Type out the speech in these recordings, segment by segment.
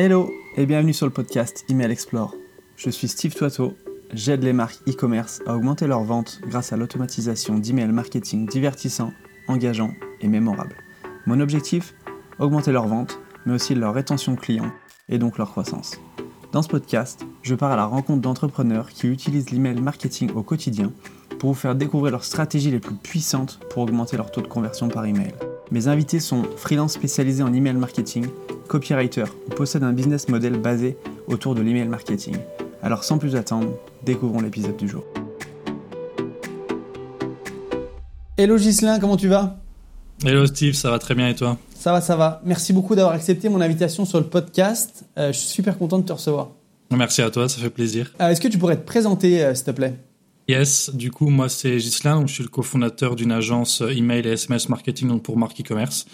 Hello et bienvenue sur le podcast Email Explore. Je suis Steve Toiteau, j'aide les marques e-commerce à augmenter leurs ventes grâce à l'automatisation d'email marketing divertissant, engageant et mémorable. Mon objectif Augmenter leurs ventes, mais aussi leur rétention client et donc leur croissance. Dans ce podcast, je pars à la rencontre d'entrepreneurs qui utilisent l'email marketing au quotidien pour vous faire découvrir leurs stratégies les plus puissantes pour augmenter leur taux de conversion par email. Mes invités sont freelance spécialisés en email marketing, copywriter ou possèdent un business model basé autour de l'email marketing. Alors sans plus attendre, découvrons l'épisode du jour. Hello Gislin, comment tu vas? Hello Steve, ça va très bien et toi? Ça va, ça va. Merci beaucoup d'avoir accepté mon invitation sur le podcast. Euh, je suis super content de te recevoir. Merci à toi, ça fait plaisir. Euh, Est-ce que tu pourrais te présenter, euh, s'il te plaît? Yes, du coup, moi c'est Gislain, donc je suis le cofondateur d'une agence email et SMS marketing donc pour marque e-commerce.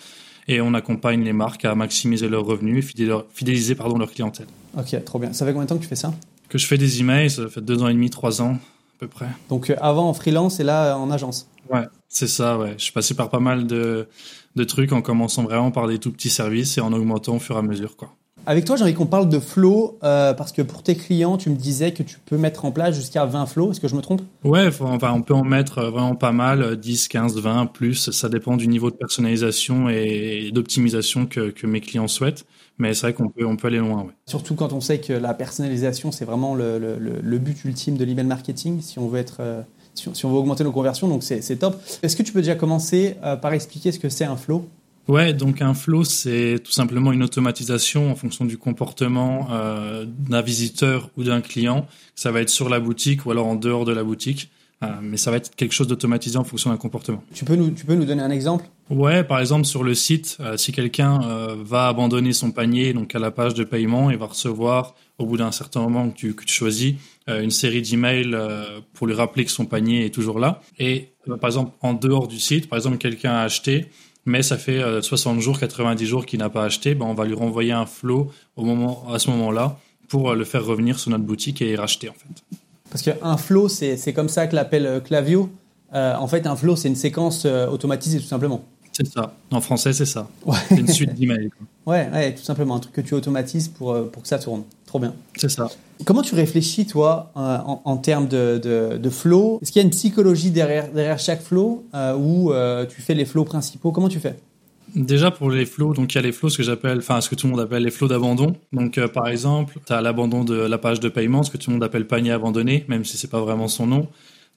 Et on accompagne les marques à maximiser leurs revenus et fidéliser pardon, leur clientèle. Ok, trop bien. Ça fait combien de temps que tu fais ça? Que je fais des emails, ça fait deux ans et demi, trois ans à peu près. Donc euh, avant en freelance et là euh, en agence? Ouais, c'est ça, ouais. Je suis passé par pas mal de, de trucs en commençant vraiment par des tout petits services et en augmentant au fur et à mesure, quoi. Avec toi, j'ai envie qu'on parle de flow euh, parce que pour tes clients, tu me disais que tu peux mettre en place jusqu'à 20 flows. Est-ce que je me trompe? Ouais, faut- enfin, on peut en mettre euh, vraiment pas mal, euh, 10, 15, 20, plus. Ça dépend du niveau de personnalisation et d'optimisation que, que mes clients souhaitent. Mais c'est vrai qu'on peut, on peut aller loin, ouais. Surtout quand on sait que la personnalisation, c'est vraiment le, le- le- le but ultime de l'email marketing si on veut être, euh, si, on, veut augmenter nos conversions. Donc c'est c'est top. Est-ce que tu peux déjà commencer euh, par expliquer ce que c'est un flow? Ouais, donc un flow, c'est tout simplement une automatisation en fonction du comportement euh, d'un visiteur ou d'un client. Ça va être sur la boutique ou alors en dehors de la boutique. Euh, mais ça va être quelque chose d'automatisé en fonction d'un comportement. tu peux, nous, tu peux nous donner un exemple? Ouais, par exemple sur le site, euh, si quelqu'un euh, va abandonner son panier donc à la page de paiement, il va recevoir au bout d'un certain moment que tu, que tu choisis euh, une série d'emails euh, pour lui rappeler que son panier est toujours là. Et par exemple en dehors du site, par exemple quelqu'un a acheté, mais ça fait euh, 60 jours, 90 jours qu'il n'a pas acheté, ben on va lui renvoyer un flow au moment à ce moment-là pour euh, le faire revenir sur notre boutique et racheter en fait. Parce qu'un flow, c'est c'est comme ça que l'appelle euh, Clavio. Euh, en fait, un flow, c'est une séquence euh, automatisée tout simplement. C'est ça. En français, c'est ça. Ouais. C'est une suite d'emails. Ouais, ouais, tout simplement un truc que tu automatises pour, euh, pour que ça tourne. Trop bien. C'est ça. Comment tu réfléchis, toi, euh, en, en termes de, de, de flow? Est-ce qu'il y a une psychologie derrière, derrière chaque flow euh, ou euh, tu fais les flows principaux? Comment tu fais? Déjà pour les flows, donc il y a les flows ce que j'appelle, enfin ce que tout le monde appelle les flows d'abandon. Donc euh, par exemple, tu as l'abandon de la page de paiement, ce que tout le monde appelle panier abandonné, même si c'est pas vraiment son nom.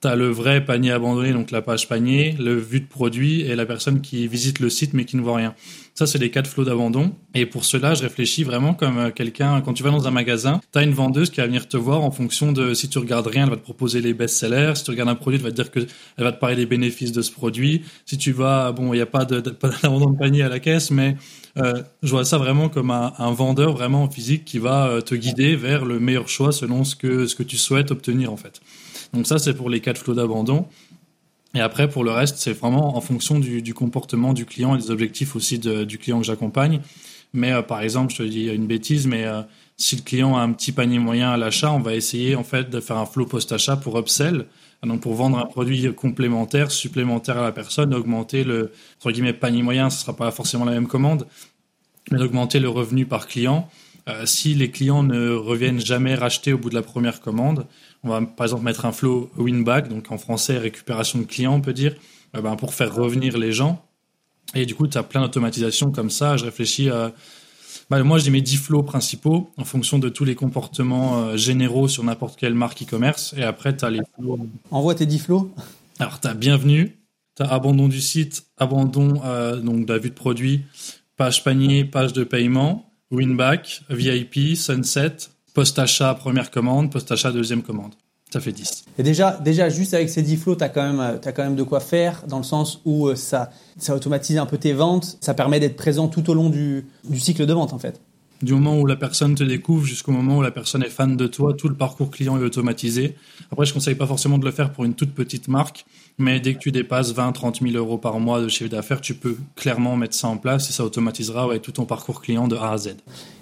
Tu as le vrai panier abandonné, donc la page panier, le vue de produit et la personne qui visite le site mais qui ne voit rien. Ça, c'est les quatre flows d'abandon. Et pour cela, je réfléchis vraiment comme euh, quelqu'un, quand tu vas dans un magasin, tu as une vendeuse qui va venir te voir en fonction de si tu regardes rien, elle va te proposer les best-sellers. Si tu regardes un produit, elle va te dire que elle va te parler des bénéfices de ce produit. Si tu vas, bon, il n'y a pas d'abandon de panier à la caisse, mais euh, je vois ça vraiment comme un, un vendeur vraiment physique qui va euh, te guider vers le meilleur choix selon ce que, ce que tu souhaites obtenir en fait. Donc ça, c'est pour les quatre flots d'abandon. Et après, pour le reste, c'est vraiment en fonction du, comportement du client et des objectifs aussi de- du client que j'accompagne. Mais euh, par exemple, je te dis une bêtise, mais euh, si le client a un petit panier moyen à l'achat, on va essayer en fait de faire un flow post-achat pour upsell, donc pour vendre un produit complémentaire, supplémentaire à la personne, augmenter le entre guillemets panier moyen, ce sera pas forcément la même commande, mais d'augmenter le revenu par client. Euh, si les clients ne reviennent jamais racheter au bout de la première commande, on va par exemple mettre un flow win back, donc en français récupération de clients, on peut dire, euh, ben, pour faire revenir les gens. Et du coup, tu as plein d'automatisation comme ça. Je réfléchis à. Bah, moi, j'ai mes 10 flows principaux en fonction de tous les comportements euh, généraux sur n'importe quelle marque e-commerce. Et après, tu as les flows. Envoie tes 10 flows. Alors, tu as bienvenue, tu as abandon du site, abandon euh, donc de la vue de produit, page panier, page de paiement, winback, VIP, sunset, post-achat, première commande, post-achat, deuxième commande. Ça fait 10. Et déjà, déjà juste avec ces 10 flows, tu as, quand même de quoi faire dans le sens où euh, ça, ça automatise un peu tes ventes. Ça permet d'être présent tout au long du, du cycle de vente en fait. Du moment où la personne te découvre jusqu'au moment où la personne est fan de toi, tout le parcours client est automatisé. Après, je conseille pas forcément de le faire pour une toute petite marque, mais dès que tu dépasses 20, 30 000 euros par mois de chiffre d'affaires, tu peux clairement mettre ça en place et ça automatisera tout ton parcours client de A à Z.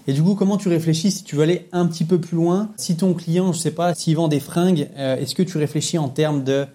Et du coup, comment tu réfléchis si tu veux aller un petit peu plus loin? Si ton client, je sais pas, s'il vend des fringues, euh, est-ce que tu réfléchis en termes de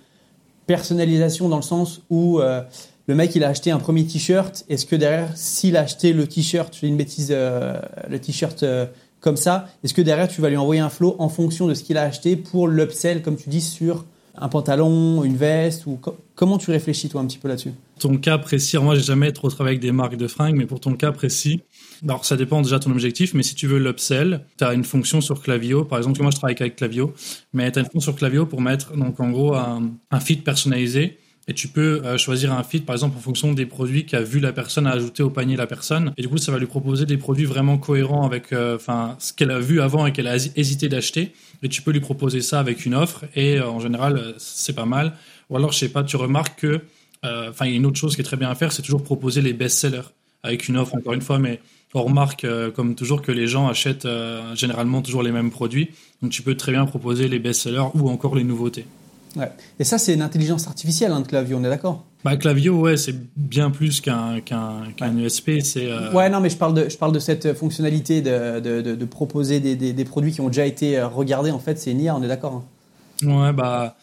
personnalisation dans le sens où euh, le mec il a acheté un premier t-shirt, est-ce que derrière, s'il a acheté le t-shirt, je fais une bêtise, euh, le t-shirt euh, comme ça, est-ce que derrière tu vas lui envoyer un flow en fonction de ce qu'il a acheté pour l'upsell, comme tu dis, sur un pantalon, une veste ou comment tu réfléchis toi un petit peu là-dessus? Ton cas précis, moi j'ai jamais trop travaillé avec des marques de fringues, mais pour ton cas précis, alors ça dépend déjà de ton objectif, mais si tu veux l'upsell, tu as une fonction sur Clavio, par exemple, moi je travaille avec Clavio, mais tu as une fonction sur Clavio pour mettre donc en gros un, un feed personnalisé et tu peux euh, choisir un feed par exemple en fonction des produits qu'a vu la personne à ajouter au panier la personne. Et du coup ça va lui proposer des produits vraiment cohérents avec euh, enfin ce qu'elle a vu avant et qu'elle a hésité d'acheter. Et tu peux lui proposer ça avec une offre. Et euh, en général c'est pas mal. Ou alors je sais pas tu remarques que enfin il y a une autre chose qui est très bien à faire c'est toujours proposer les best-sellers avec une offre encore une fois. Mais on remarque comme toujours que les gens achètent généralement toujours les mêmes produits. Donc tu peux très bien proposer les best-sellers ou encore les nouveautés Ouais. Et ça, c'est une intelligence artificielle, hein, Clavio, on est d'accord bah, Clavio, ouais, c'est bien plus qu'un qu'un USP. C'est, euh, Ouais, non, mais je parle de, je parle de cette fonctionnalité de, de, de, proposer des, des, des, produits qui ont déjà été euh, regardés. En fait, c'est une IA, on est d'accord hein Ouais, bah,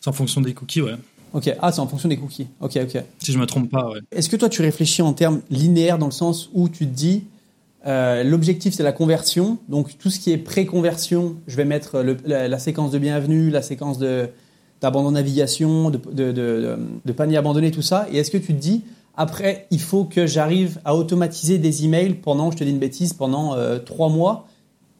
c'est en fonction des cookies, ouais. Ok, ah, c'est en fonction des cookies. Ok, ok. Si je me trompe pas, ouais. Est-ce que toi, tu réfléchis en termes linéaires dans le sens où tu te dis, euh, l'objectif, c'est la conversion. Donc, tout ce qui est pré-conversion, je vais mettre le, la, séquence de bienvenue, la séquence de, d'abandon de navigation, de, de, de, de, panier abandonné, tout ça. Et est-ce que tu te dis, après, il faut que j'arrive à automatiser des emails pendant, je te dis une bêtise, pendant euh, trois mois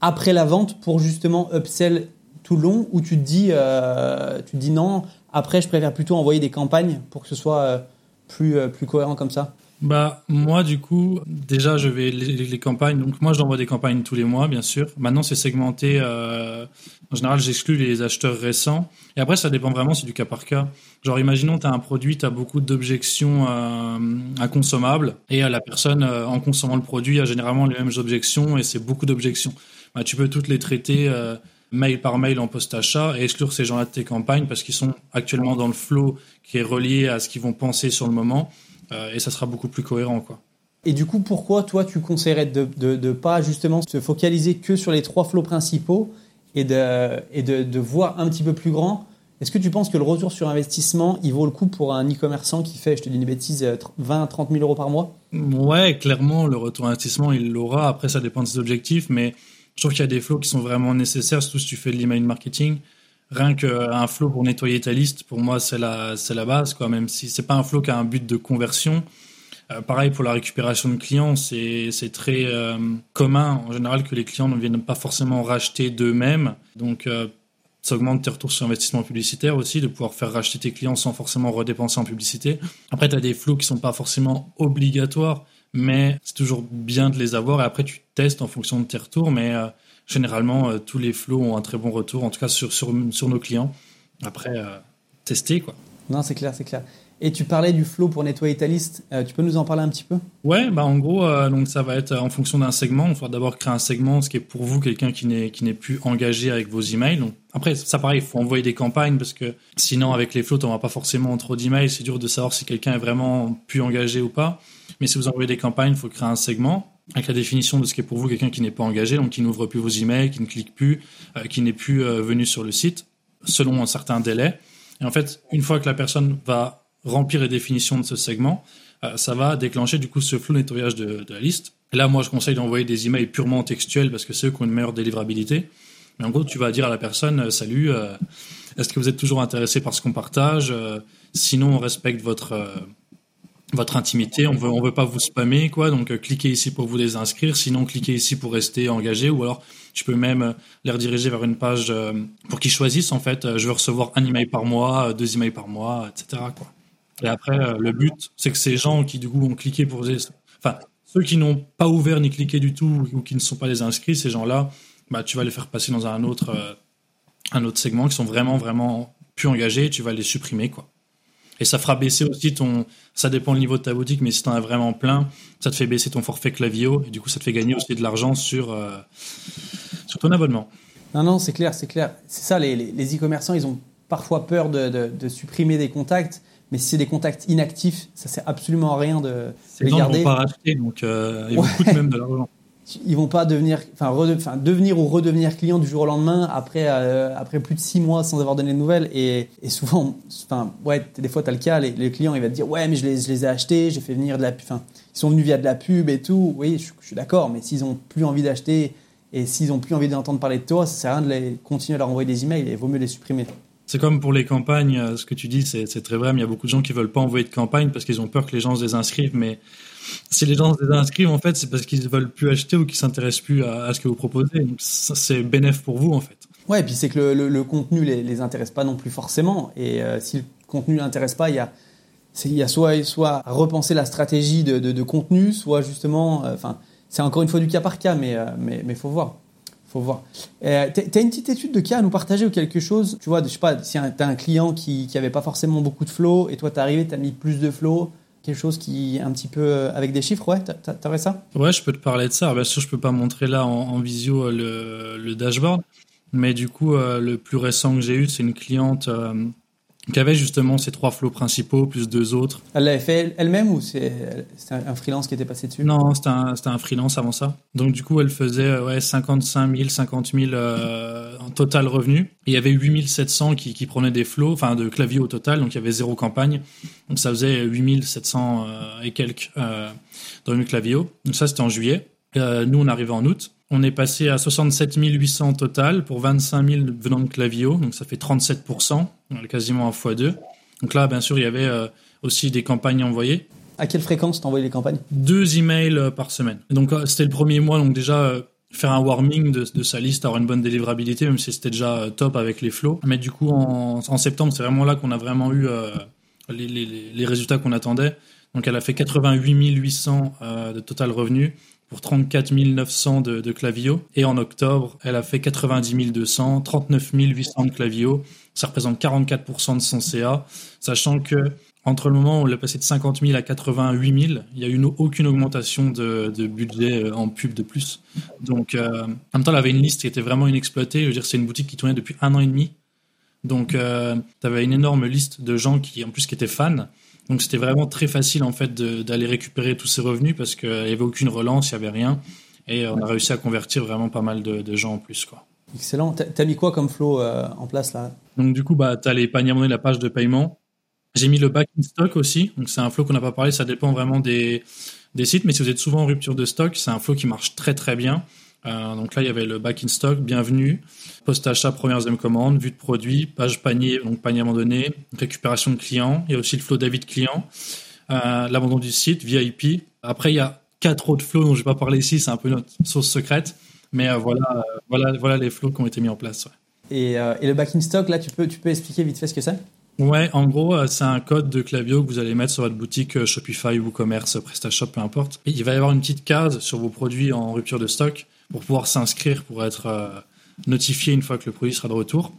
après la vente pour justement upsell tout long Ou tu te dis, euh, tu te dis non, après, je préfère plutôt envoyer des campagnes pour que ce soit euh, plus, plus cohérent comme ça? Bah moi du coup déjà je vais les, campagnes. Donc moi j'envoie des campagnes tous les mois bien sûr. Maintenant c'est segmenté euh, en général j'exclus les acheteurs récents. Et après ça dépend vraiment c'est du cas par cas. Genre imaginons tu as un produit tu beaucoup d'objections euh, inconsommables. Et la personne euh, en consommant le produit a généralement les mêmes objections et c'est beaucoup d'objections. Bah, tu peux toutes les traiter euh, mail par mail en post-achat et exclure ces gens-là de tes campagnes parce qu'ils sont actuellement dans le flow qui est relié à ce qu'ils vont penser sur le moment euh, et ça sera beaucoup plus cohérent, quoi. Et du coup, pourquoi toi tu conseillerais de ne pas justement se focaliser que sur les trois flots principaux et de, et de, de voir un petit peu plus grand? Est-ce que tu penses que le retour sur investissement, il vaut le coup pour un e-commerçant qui fait, je te dis une bêtise, 20 30 000 euros par mois? Ouais, clairement, le retour sur investissement, il l'aura. Après, ça dépend de ses objectifs, mais je trouve qu'il y a des flots qui sont vraiment nécessaires, surtout si tu fais de l'email marketing rien qu'un flow pour nettoyer ta liste, pour moi, c'est la, la base, quoi. Même si c'est pas un flow qui a un but de conversion. Euh, pareil pour la récupération de clients, c'est, c'est très euh, commun en général que les clients ne viennent pas forcément racheter d'eux-mêmes. Donc, euh, ça augmente tes retours sur investissement publicitaire aussi, de pouvoir faire racheter tes clients sans forcément redépenser en publicité. Après, tu as des flows qui sont pas forcément obligatoires, mais c'est toujours bien de les avoir. Et après, tu testes en fonction de tes retours, mais généralement, euh, tous les flows ont un très bon retour, en tout cas sur, sur, sur nos clients. Après, euh, tester, quoi. Non, c'est clair, c'est clair. Et tu parlais du flow pour nettoyer ta liste. Euh, tu peux nous en parler un petit peu? Ouais, bah en gros, donc ça va être en fonction d'un segment. Il faut d'abord créer un segment, ce qui est pour vous quelqu'un qui n'est qui n'est plus engagé avec vos emails. Donc après, ça pareil, il faut envoyer des campagnes parce que sinon avec les flows, on n'aura pas forcément trop d'emails. C'est dur de savoir si quelqu'un est vraiment plus engagé ou pas. Mais si vous envoyez des campagnes, il faut créer un segment avec la définition de ce qui est pour vous quelqu'un qui n'est pas engagé, donc qui n'ouvre plus vos emails, qui ne clique plus, euh, qui n'est plus euh, venu sur le site, selon un certain délai. Et en fait, une fois que la personne va remplir les définitions de ce segment, euh, ça va déclencher du coup ce flou nettoyage de, de, la liste. Là, moi, je conseille d'envoyer des emails purement textuels parce que c'est eux qui ont une meilleure délivrabilité. Mais en gros, tu vas dire à la personne, salut, est-ce que vous êtes toujours intéressé par ce qu'on partage? Sinon, on respecte votre votre intimité. On veut, on veut pas vous spammer, quoi. Donc, euh, cliquez ici pour vous désinscrire. Sinon, cliquez ici pour rester engagé. Ou alors, tu peux même euh, les rediriger vers une page euh, pour qu'ils choisissent, en fait. je veux recevoir un email par mois, deux emails par mois, etc., quoi. Et après, le but, c'est que ces gens qui, du coup, ont cliqué pour, enfin, ceux qui n'ont pas ouvert ni cliqué du tout ou qui ne sont pas les inscrits, ces gens-là, bah, tu vas les faire passer dans un autre, un autre segment qui sont vraiment, vraiment plus engagés tu vas les supprimer, quoi. Et ça fera baisser aussi ton. Ça dépend le niveau de ta boutique, mais si tu en as vraiment plein, ça te fait baisser ton forfait Clavio et du coup, ça te fait gagner aussi de l'argent sur, euh, sur ton abonnement. Non, non, c'est clair, c'est clair. C'est ça, les e-commerçants, ils ont parfois peur de, de, supprimer des contacts, mais si c'est des contacts inactifs, ça sert absolument à rien de, les, les gens ne vont pas racheter, donc euh, ils vous coûtent même de l'argent. Ils vont pas devenir, enfin, devenir ou redevenir client du jour au lendemain après, euh, après plus de six mois sans avoir donné de nouvelles. Et, et souvent, enfin, ouais, des fois, tu as le cas, les, clients, ils vont te dire, ouais, mais je les, ai achetés, j'ai fait venir de la, ils sont venus via de la pub et tout. Oui, je, suis d'accord, mais s'ils ont plus envie d'acheter et s'ils ont plus envie d'entendre parler de toi, ça sert à rien de continuer à leur envoyer des emails. Il vaut mieux les supprimer. C'est comme pour les campagnes, euh, ce que tu dis, c'est très vrai, mais il y a beaucoup de gens qui veulent pas envoyer de campagne parce qu'ils ont peur que les gens se désinscrivent, mais si les gens se désinscrivent, en fait, c'est parce qu'ils veulent plus acheter ou qu'ils s'intéressent plus à, ce que vous proposez. Donc, c'est bénéf pour vous, en fait. Ouais, et puis c'est que le, contenu les, les intéresse pas non plus forcément. Et euh, si le contenu l'intéresse pas, il y a, il y a soit, soit à repenser la stratégie de, contenu, soit justement, euh, enfin, c'est encore une fois du cas par cas, mais, il mais, mais faut voir faut voir. Euh, tu as une petite étude de cas à nous partager ou quelque chose? Tu vois, je sais pas, si tu as un client qui n'avait pas forcément beaucoup de flow et toi, tu es arrivé, tu as mis plus de flow, quelque chose qui un petit peu euh, avec des chiffres, ouais, t'aurais ça? Ouais, je peux te parler de ça. Bien sûr, je peux pas montrer là en, visio euh, le, le, dashboard, mais du coup, euh, le plus récent que j'ai eu, c'est une cliente qui avait justement ces trois flots principaux plus deux autres. Elle l'avait fait elle-même ou c'est un freelance qui était passé dessus? Non, c'était un, un, freelance avant ça. Donc du coup, elle faisait ouais, 55 000, 50 000 en total revenus. il y avait 8 700 qui, qui prenaient des flots, enfin de clavier au total, donc il y avait zéro campagne. Donc ça faisait 8 700 euh, et quelques euh, dans le clavier. Donc ça, c'était en juillet. Euh, nous, on arrivait en août. On est passé à 67 800 total pour 25 000 venant de Clavio, donc ça fait 37% quasiment fois deux. Donc là, bien sûr, il y avait euh, aussi des campagnes envoyées. À quelle fréquence t'envoyais les campagnes? Deux emails euh, par semaine. donc c'était le premier mois, donc déjà faire un warming de, sa liste, avoir une bonne délivrabilité, même si c'était déjà top avec les flows. Mais du coup, en, septembre, c'est vraiment là qu'on a vraiment eu les, les, résultats qu'on attendait. Donc elle a fait 88 800 de total revenus pour 34 900 de, de clavio. Et en octobre, elle a fait 90 200, 39 800 de clavio. Ça représente 44% de son CA, sachant que entre le moment où on l'a passé de 50 000 à 88 000, il n'y a eu aucune augmentation de, de, budget euh, en pub de plus. Donc, euh, en même temps, elle avait une liste qui était vraiment inexploitée. Je veux dire, c'est une boutique qui tournait depuis un an et demi. Donc, euh, tu avais une énorme liste de gens qui, en plus, qui étaient fans. Donc c'était vraiment très facile en fait d'aller récupérer tous ces revenus parce qu'il n'y avait aucune relance, il n'y avait rien. Et on a réussi à convertir vraiment pas mal de, gens en plus. Quoi. Excellent. T'as mis quoi comme flow euh, en place là? Donc du coup, bah, tu as les paniers la page de paiement. J'ai mis le back in stock aussi. Donc c'est un flow qu'on n'a pas parlé, ça dépend vraiment des, des sites. Mais si vous êtes souvent en rupture de stock, c'est un flow qui marche très très bien. Euh, donc là, il y avait le back in stock, bienvenue, post-achat, première, deuxième commande, vue de produit, page panier, donc panier abandonné, récupération de clients. Il y a aussi le flow d'avis de clients, euh, l'abandon du site, VIP. Après, il y a quatre autres flows dont je vais pas parler ici, c'est un peu notre source secrète. Mais euh, voilà, voilà, voilà les flows qui ont été mis en place. Et, et, le back in stock, là, tu peux, tu peux expliquer vite fait ce que c'est? Ouais, en gros, c'est un code de Clavio que vous allez mettre sur votre boutique Shopify, ou commerce PrestaShop, peu importe. Et il va y avoir une petite case sur vos produits en rupture de stock pour pouvoir s'inscrire, pour être euh, notifié une fois que le produit sera de retour.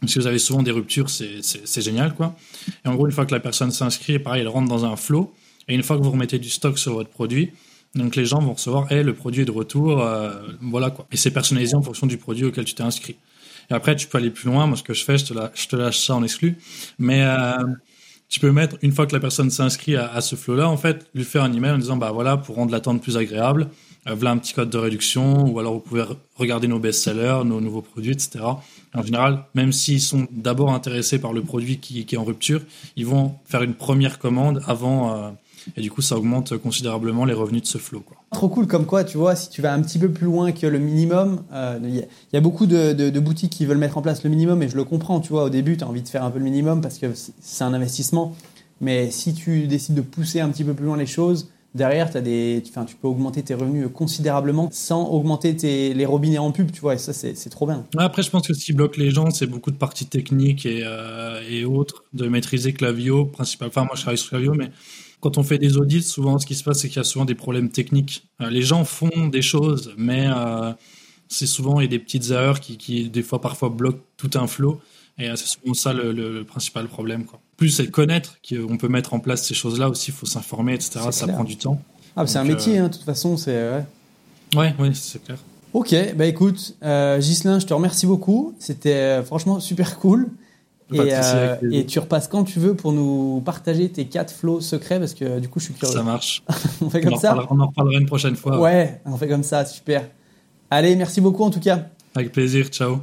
Donc, si vous avez souvent des ruptures, c'est génial, quoi. Et en gros, une fois que la personne s'inscrit, pareil, elle rentre dans un flow. Et une fois que vous remettez du stock sur votre produit, donc les gens vont recevoir, hey, le produit est de retour, euh, voilà quoi. Et c'est personnalisé en fonction du produit auquel tu t'es inscrit. Et après, tu peux aller plus loin. Moi, ce que je fais, je te, je te lâche ça en exclu. Mais euh, tu peux mettre, une fois que la personne s'inscrit à, ce flow-là, en fait, lui faire un email en disant, bah voilà, pour rendre l'attente plus agréable, voilà un petit code de réduction, ou alors vous pouvez regarder nos best-sellers, nos nouveaux produits, etc. En général, même s'ils sont d'abord intéressés par le produit qui, est en rupture, ils vont faire une première commande avant, euh, et du coup, ça augmente considérablement les revenus de ce flow. Quoi. Trop cool, comme quoi, tu vois, si tu vas un petit peu plus loin que le minimum, euh, il y, a beaucoup de, boutiques qui veulent mettre en place le minimum, et je le comprends, tu vois, au début, tu as envie de faire un peu le minimum parce que c'est un investissement, mais si tu décides de pousser un petit peu plus loin les choses, derrière, as des, enfin, tu peux augmenter tes revenus considérablement sans augmenter tes, les robinets en pub, tu vois, et ça, c'est trop bien. Après, je pense que ce qui bloque les gens, c'est beaucoup de parties techniques et, euh, et autres, de maîtriser Clavio, principalement. Enfin, moi, je travaille sur Clavio, mais quand on fait des audits, souvent, ce qui se passe, c'est qu'il y a souvent des problèmes techniques. Euh, les gens font des choses, mais euh, c'est souvent a des petites erreurs qui, qui, des fois, parfois, bloquent tout un flow. Et c'est souvent ça le, le, principal problème. Quoi. Plus c'est connaître qu'on peut mettre en place ces choses-là aussi, il faut s'informer, etc. Ça prend du temps. Ah, c'est un métier, euh, hein, de toute façon. C'est, ouais, ouais, ouais c'est clair. Ok, bah écoute, euh, Gislin, je te remercie beaucoup. C'était euh, franchement super cool. Euh, et, tu repasses quand tu veux pour nous partager tes quatre flots secrets parce que du coup, je suis curieux. Ça marche. on fait comme ça. on en reparlera une prochaine fois. Ouais, on fait comme ça, super. Allez, merci beaucoup en tout cas. Avec plaisir, ciao.